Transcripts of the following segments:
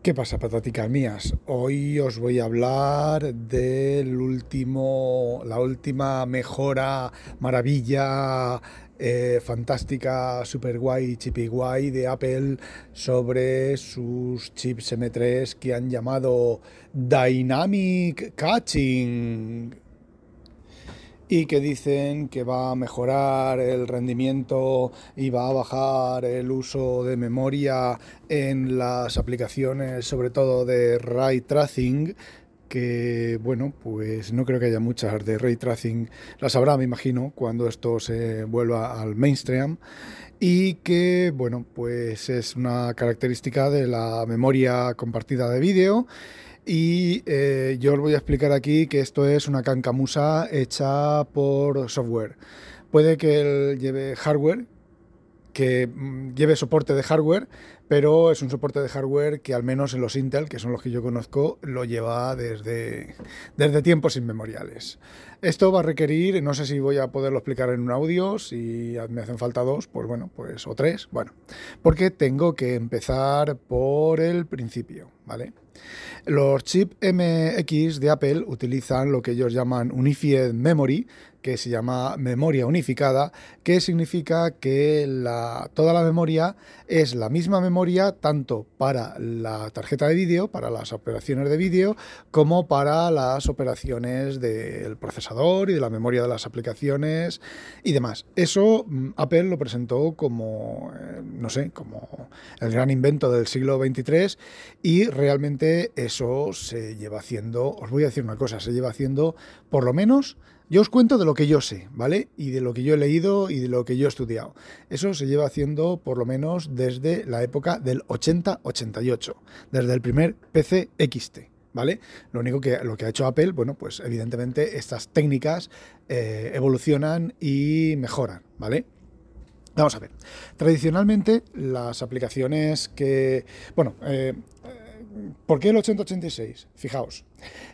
¿Qué pasa, pataticas mías? Hoy os voy a hablar del último, la última mejora, maravilla, eh, fantástica, super guay, chipi guay de Apple sobre sus chips M3 que han llamado Dynamic Catching y que dicen que va a mejorar el rendimiento y va a bajar el uso de memoria en las aplicaciones, sobre todo de ray tracing, que bueno, pues no creo que haya muchas de ray tracing, las habrá, me imagino, cuando esto se vuelva al mainstream. Y que bueno, pues es una característica de la memoria compartida de vídeo y eh, yo os voy a explicar aquí que esto es una cancamusa hecha por software. Puede que él lleve hardware, que mm, lleve soporte de hardware, pero es un soporte de hardware que al menos en los Intel, que son los que yo conozco, lo lleva desde, desde tiempos inmemoriales. Esto va a requerir, no sé si voy a poderlo explicar en un audio, si me hacen falta dos, pues bueno, pues o tres, bueno, porque tengo que empezar por el principio, ¿vale? Los chips MX de Apple utilizan lo que ellos llaman Unified Memory, que se llama memoria unificada, que significa que toda la memoria es la misma memoria tanto para la tarjeta de vídeo, para las operaciones de vídeo, como para las operaciones del procesador y de la memoria de las aplicaciones y demás. Eso mm, Apple lo presentó como, eh, no sé, como el gran invento del siglo XXIII y realmente eso se lleva haciendo, os voy a decir una cosa, se lleva haciendo por lo menos yo os cuento de lo que yo sé, ¿vale? Y de lo que yo he leído y de lo que yo he estudiado. Eso se lleva haciendo por lo menos desde la época del 80-88, desde el primer PC XT. ¿Vale? Lo único que lo que ha hecho Apple, bueno, pues evidentemente estas técnicas eh, evolucionan y mejoran, ¿vale? Vamos a ver. Tradicionalmente, las aplicaciones que. Bueno, eh, ¿Por qué el 8086? Fijaos,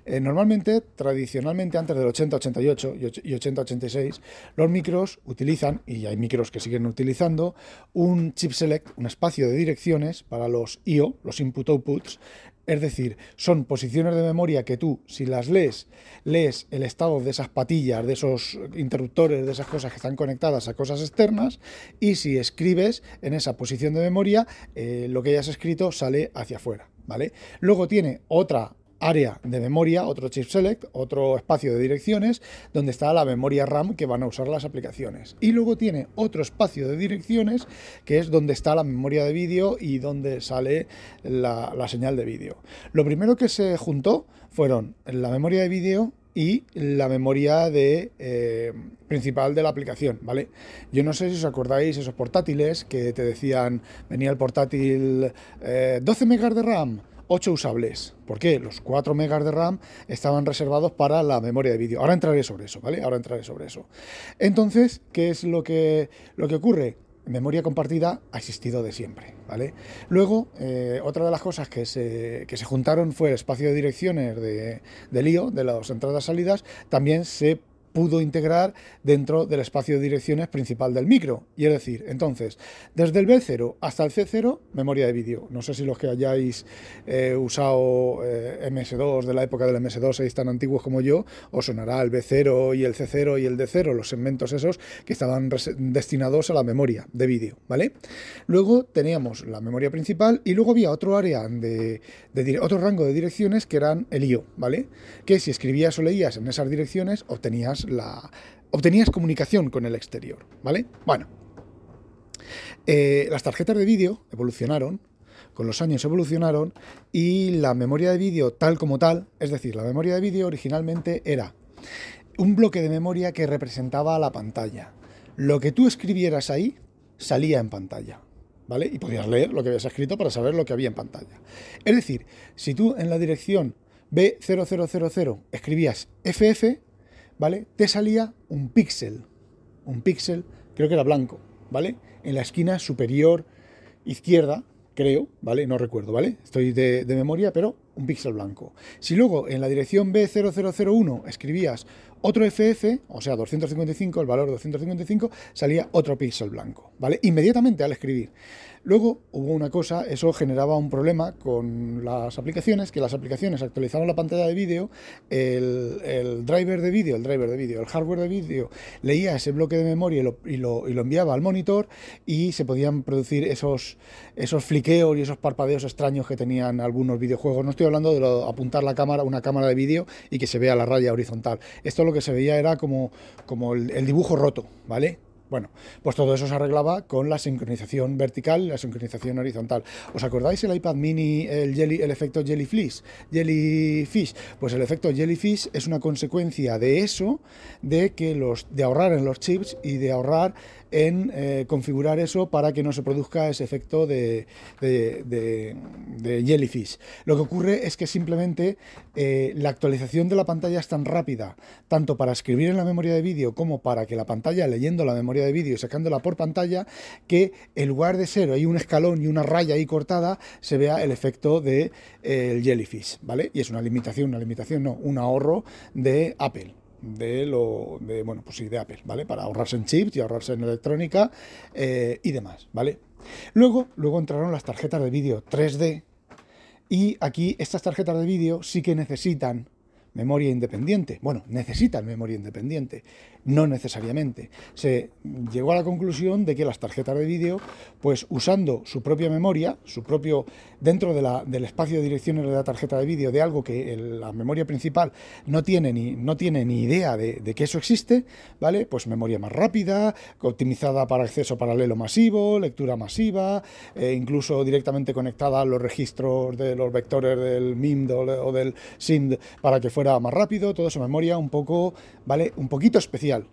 eh, normalmente, tradicionalmente, antes del 8088 y 8086, los micros utilizan, y hay micros que siguen utilizando, un chip select, un espacio de direcciones para los IO, los input outputs, es decir, son posiciones de memoria que tú, si las lees, lees el estado de esas patillas, de esos interruptores, de esas cosas que están conectadas a cosas externas, y si escribes en esa posición de memoria, eh, lo que hayas escrito sale hacia afuera. ¿vale? Luego tiene otra área de memoria, otro chip select, otro espacio de direcciones, donde está la memoria RAM que van a usar las aplicaciones. Y luego tiene otro espacio de direcciones, que es donde está la memoria de vídeo y donde sale la, señal de vídeo. Lo primero que se juntó fueron la memoria de vídeo y la memoria de, eh, principal de la aplicación, ¿vale? Yo no sé si os acordáis esos portátiles que te decían, venía el portátil 12 eh, megas de RAM, 8 usables. ¿Por qué? Los 4 megas de RAM estaban reservados para la memoria de vídeo. Ahora entraré sobre eso, ¿vale? Ahora entraré sobre eso. Entonces, ¿qué es lo que, lo que ocurre? memoria compartida ha existido de siempre, ¿vale? Luego, eh, otra de las cosas que se, que se, juntaron fue el espacio de direcciones de, de lío, de las entradas-salidas, también se pudo integrar dentro del espacio de direcciones principal del micro. Y es decir, entonces, desde el B0 hasta el C0, memoria de vídeo. No sé si los que hayáis eh, usado eh, MS2 de la época del MS2 seis tan antiguos como yo, os sonará el B0 y el C0 y el D0, los segmentos esos que estaban destinados a la memoria de vídeo, ¿vale? Luego teníamos la memoria principal y luego había otro área de, otro rango de direcciones que eran el IO, ¿vale? Que si escribías o leías en esas direcciones obtenías obtenías comunicación con el exterior, ¿vale? Bueno, eh, las tarjetas de vídeo evolucionaron, con los años evolucionaron y la memoria de vídeo tal como tal, es decir, la memoria de vídeo originalmente era un bloque de memoria que representaba la pantalla. Lo que tú escribieras ahí salía en pantalla. ¿Vale? Y podías leer lo que habías escrito para saber lo que había en pantalla. Es decir, si tú en la dirección B0000 escribías FF, ¿vale? Te salía un píxel, un píxel, creo que era blanco, ¿vale? En la esquina superior izquierda, creo, ¿vale? No recuerdo, ¿vale? Estoy de, memoria, pero un píxel blanco. Si luego en la dirección B0001 escribías otro FF, o sea, 255, el valor 255, salía otro píxel blanco, ¿vale? Inmediatamente al escribir. Luego hubo una cosa, eso generaba un problema con las aplicaciones, que las aplicaciones actualizaban la pantalla de vídeo, el, driver de vídeo, el driver de vídeo, el hardware de vídeo, leía ese bloque de memoria y lo, enviaba al monitor y se podían producir esos, esos fliqueos y esos parpadeos extraños que tenían algunos videojuegos. No estoy hablando de apuntar la cámara, una cámara de vídeo y que se vea la raya horizontal. Esto lo que se veía era como, como el dibujo roto, ¿vale? Bueno, pues todo eso se arreglaba con la sincronización vertical la sincronización horizontal. ¿Os acordáis el iPad mini, el, jelly, el efecto jellyfish? Jellyfish. Pues el efecto jellyfish es una consecuencia de eso, de que los, de ahorrar en los chips y de ahorrar en eh, configurar eso para que no se produzca ese efecto de, jellyfish. Lo que ocurre es que simplemente eh, la actualización de la pantalla es tan rápida, tanto para escribir en la memoria de vídeo como para que la pantalla, leyendo la memoria de vídeo y sacándola por pantalla, que en lugar de ser hay un escalón y una raya ahí cortada, se vea el efecto de eh, jellyfish, ¿vale? Y es una limitación, una limitación, no, un ahorro de Apple de lo de bueno pues sí de Apple vale para ahorrarse en chips y ahorrarse en electrónica eh, y demás vale luego luego entraron las tarjetas de vídeo 3D y aquí estas tarjetas de vídeo sí que necesitan memoria independiente. Bueno, necesitan memoria independiente, no necesariamente. Se llegó a la conclusión de que las tarjetas de vídeo, pues usando su propia memoria, su propio dentro del espacio de direcciones de la tarjeta de vídeo de algo que la memoria principal no tiene ni, no tiene ni idea de, que eso existe, ¿vale? Pues memoria más rápida, optimizada para acceso paralelo masivo, lectura masiva, e incluso directamente conectada a los registros de los vectores del MIMD o del SIMD para que fuera más rápido, toda esa memoria un poco, ¿vale? Un poquito especial.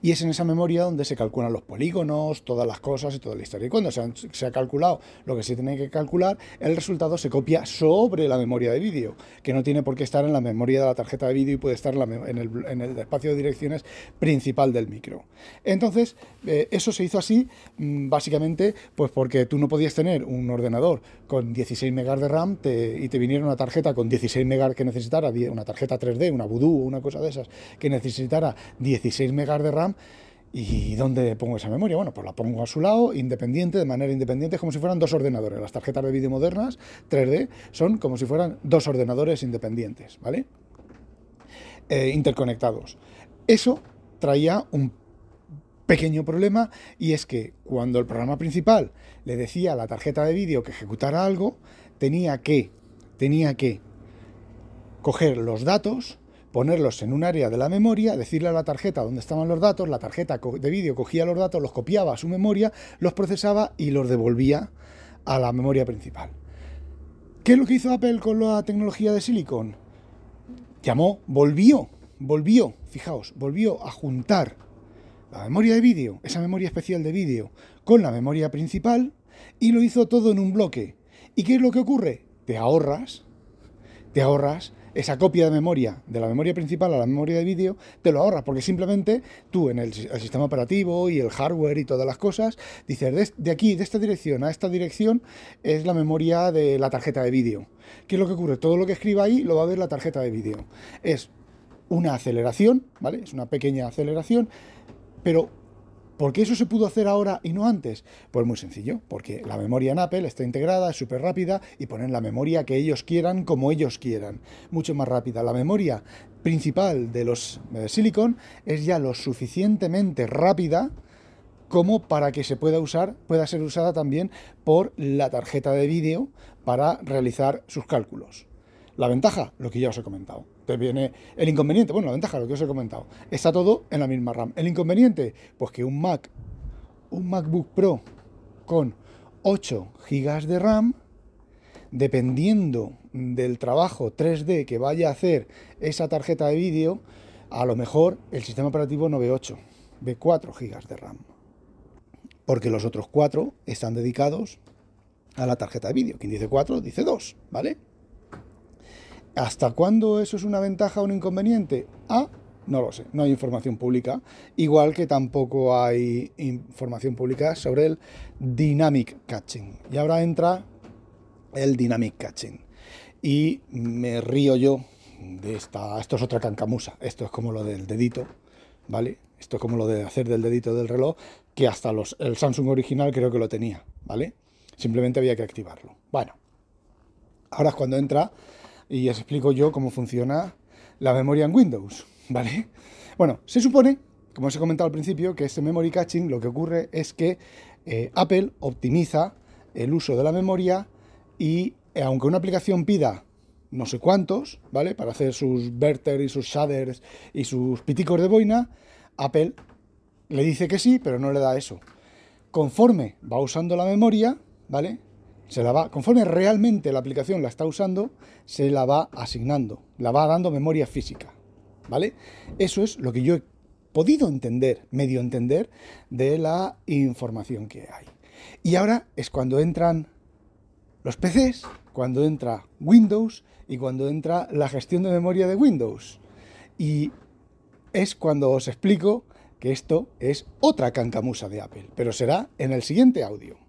Y es en esa memoria donde se calculan los polígonos, todas las cosas y toda la historia. Y cuando se, ha calculado lo que se tiene que calcular, el resultado se copia sobre la memoria de vídeo, que no tiene por qué estar en la memoria de la tarjeta de vídeo y puede estar en, el, espacio de direcciones principal del micro. Entonces, eh, eso se hizo así, mm, básicamente, pues porque tú no podías tener un ordenador con 16 megas de RAM y te viniera una tarjeta con 16 megas que necesitara, una tarjeta 3D, una Voodoo una cosa de esas, que necesitara 16 megas de RAM ¿Y dónde pongo esa memoria? Bueno, pues la pongo a su lado, independiente, de manera independiente, como si fueran dos ordenadores. Las tarjetas de vídeo modernas 3D son como si fueran dos ordenadores independientes, ¿vale? Eh, interconectados. Eso traía un pequeño problema y es que cuando el programa principal le decía a la tarjeta de vídeo que ejecutara algo, tenía que, tenía que coger los datos ponerlos en un área de la memoria, decirle a la tarjeta dónde estaban los datos, la tarjeta de vídeo cogía los datos, los copiaba a su memoria, los procesaba y los devolvía a la memoria principal. ¿Qué es lo que hizo Apple con la tecnología de Silicon? Llamó, volvió, volvió, fijaos, volvió a juntar la memoria de vídeo, esa memoria especial de vídeo, con la memoria principal y lo hizo todo en un bloque. ¿Y qué es lo que ocurre? Te ahorras, te ahorras esa copia de memoria de la memoria principal a la memoria de vídeo, te lo ahorras, porque simplemente tú en el, sistema operativo y el hardware y todas las cosas, dices, de, aquí, de esta dirección a esta dirección, es la memoria de la tarjeta de vídeo. ¿Qué es lo que ocurre? Todo lo que escriba ahí lo va a ver la tarjeta de vídeo. Es una aceleración, ¿vale? Es una pequeña aceleración, pero ¿Por qué eso se pudo hacer ahora y no antes? Pues muy sencillo, porque la memoria en Apple está integrada, es súper rápida y ponen la memoria que ellos quieran como ellos quieran. Mucho más rápida. La memoria principal de los eh, Silicon es ya lo suficientemente rápida como para que se pueda usar, pueda ser usada también por la tarjeta de vídeo para realizar sus cálculos. La ventaja, lo que ya os he comentado. Te viene el inconveniente, bueno, la ventaja, lo que os he comentado. Está todo en la misma RAM. El inconveniente, pues que un Mac, un MacBook Pro con 8 GB de RAM, dependiendo del trabajo 3D que vaya a hacer esa tarjeta de vídeo, a lo mejor el sistema operativo no ve 8, ve 4 GB de RAM. Porque los otros 4 están dedicados a la tarjeta de vídeo. Quien dice 4 dice 2, ¿vale? ¿Hasta cuándo eso es una ventaja o un inconveniente? Ah, no lo sé, no hay información pública, igual que tampoco hay información pública sobre el dynamic catching. Y ahora entra el dynamic catching. Y me río yo de esta, esto es otra cancamusa, esto es como lo del dedito, ¿vale? Esto es como lo de hacer del dedito del reloj, que hasta los, el Samsung original creo que lo tenía, ¿vale? Simplemente había que activarlo. Bueno, ahora es cuando entra y os explico yo cómo funciona la memoria en Windows, ¿vale? Bueno, se supone, como os he comentado al principio, que este memory caching lo que ocurre es que eh, Apple optimiza el uso de la memoria y eh, aunque una aplicación pida no sé cuántos, ¿vale? Para hacer sus verter y sus shaders y sus piticos de boina, Apple le dice que sí, pero no le da eso. Conforme va usando la memoria, ¿vale? Se la va, conforme realmente la aplicación la está usando, se la va asignando, la va dando memoria física, ¿vale? Eso es lo que yo he podido entender, medio entender, de la información que hay. Y ahora es cuando entran los PCs, cuando entra Windows y cuando entra la gestión de memoria de Windows. Y es cuando os explico que esto es otra cancamusa de Apple, pero será en el siguiente audio.